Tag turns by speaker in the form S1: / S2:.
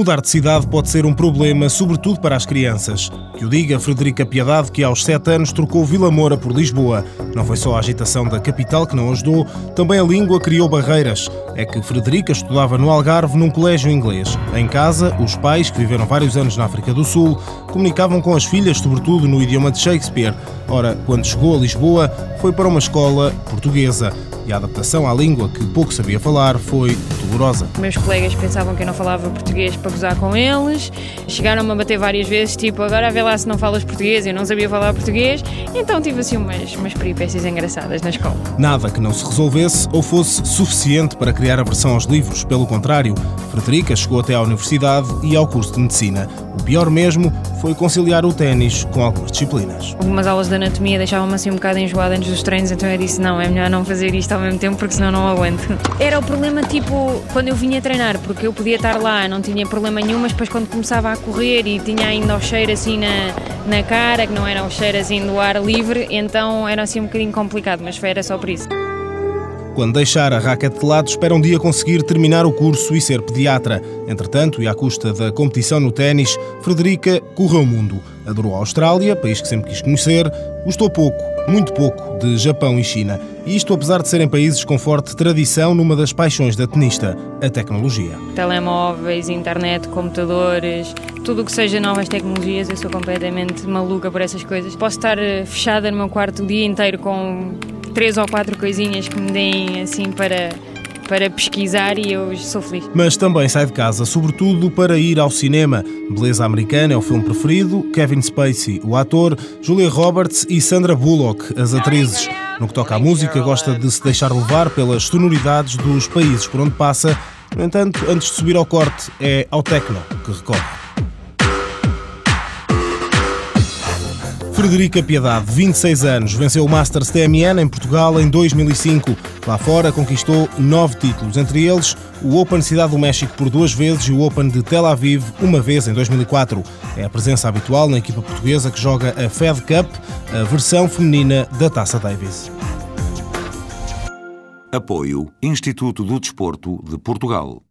S1: Mudar de cidade pode ser um problema, sobretudo para as crianças. Que o diga Frederica Piedade, que aos 7 anos trocou Vila Moura por Lisboa. Não foi só a agitação da capital que não ajudou, também a língua criou barreiras. É que Frederica estudava no Algarve num colégio inglês. Em casa, os pais, que viveram vários anos na África do Sul, comunicavam com as filhas, sobretudo no idioma de Shakespeare. Ora, quando chegou a Lisboa, foi para uma escola portuguesa e a adaptação à língua que pouco sabia falar foi dolorosa.
S2: Meus colegas pensavam que eu não falava português para gozar com eles, chegaram-me a bater várias vezes, tipo, agora vê lá se não falas português, eu não sabia falar português, então tive assim umas, umas peripécias engraçadas na escola.
S1: Nada que não se resolvesse ou fosse suficiente para criar aversão aos livros, pelo contrário, Frederica chegou até à universidade e ao curso de medicina. O pior mesmo foi conciliar o ténis com algumas disciplinas.
S2: Algumas aulas de anatomia deixavam-me assim um bocado enjoada antes dos treinos, então eu disse: não, é melhor não fazer isto ao mesmo tempo porque senão não aguento. Era o problema, tipo, quando eu vinha treinar, porque eu podia estar lá, não tinha problema nenhum, mas depois quando começava a correr e tinha ainda o cheiro assim na, na cara, que não era o cheiro assim do ar livre, então era assim um bocadinho complicado, mas era só por isso.
S1: Quando deixar a raquete de lado, espera um dia conseguir terminar o curso e ser pediatra. Entretanto, e à custa da competição no ténis, Frederica correu o mundo. Adorou a Austrália, país que sempre quis conhecer, gostou pouco, muito pouco, de Japão e China. E isto apesar de serem países com forte tradição numa das paixões da tenista, a tecnologia.
S2: Telemóveis, internet, computadores, tudo o que seja novas tecnologias, eu sou completamente maluca por essas coisas. Posso estar eh, fechada no meu quarto o dia inteiro com três ou quatro coisinhas que me deem assim para para pesquisar e eu sou feliz.
S1: Mas também sai de casa, sobretudo para ir ao cinema. Beleza Americana é o filme preferido, Kevin Spacey, o ator, Julia Roberts e Sandra Bullock, as atrizes. No que toca à música, gosta de se deixar levar pelas sonoridades dos países por onde passa. No entanto, antes de subir ao corte, é ao techno que recorre. Frederica Piedade, 26 anos, venceu o Masters TMN em Portugal em 2005. Lá fora conquistou nove títulos, entre eles o Open Cidade do México por duas vezes e o Open de Tel Aviv uma vez em 2004. É a presença habitual na equipa portuguesa que joga a Fed Cup, a versão feminina da Taça Davis.
S3: Apoio Instituto do Desporto de Portugal.